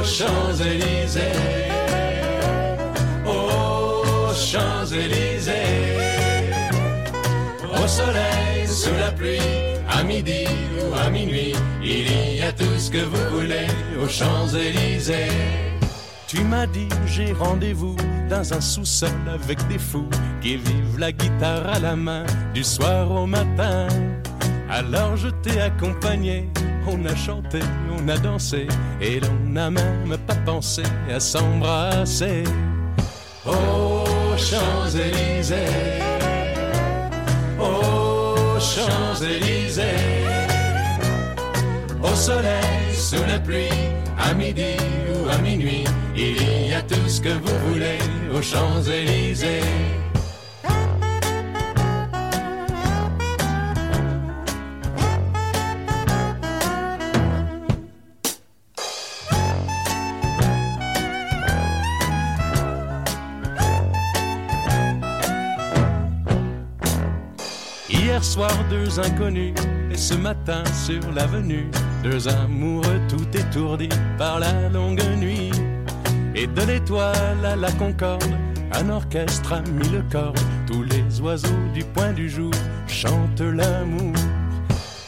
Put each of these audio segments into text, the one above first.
Aux Champs-Élysées, aux Champs-Élysées, au soleil, sous la pluie, à midi ou à minuit, il y a tout ce que vous voulez aux Champs-Élysées. Tu m'as dit j'ai rendez-vous dans un sous-sol avec des fous qui vivent la guitare à la main du soir au matin. Alors je t'ai accompagné, on a chanté, on a dansé et l'on n'a même pas pensé à s'embrasser. Aux Champs-Élysées, aux Champs-Élysées, au soleil, sous la pluie, à midi ou à minuit, il y a tout ce que vous voulez aux Champs-Élysées. Hier soir, deux inconnus, et ce matin sur l'avenue, deux amoureux tout étourdis par la longue nuit. Et de l'étoile à la concorde, un orchestre a mis le. Tous les oiseaux du point du jour chantent l'amour.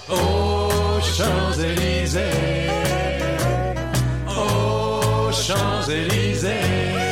Aux Champs-Élysées, aux Champs-Élysées,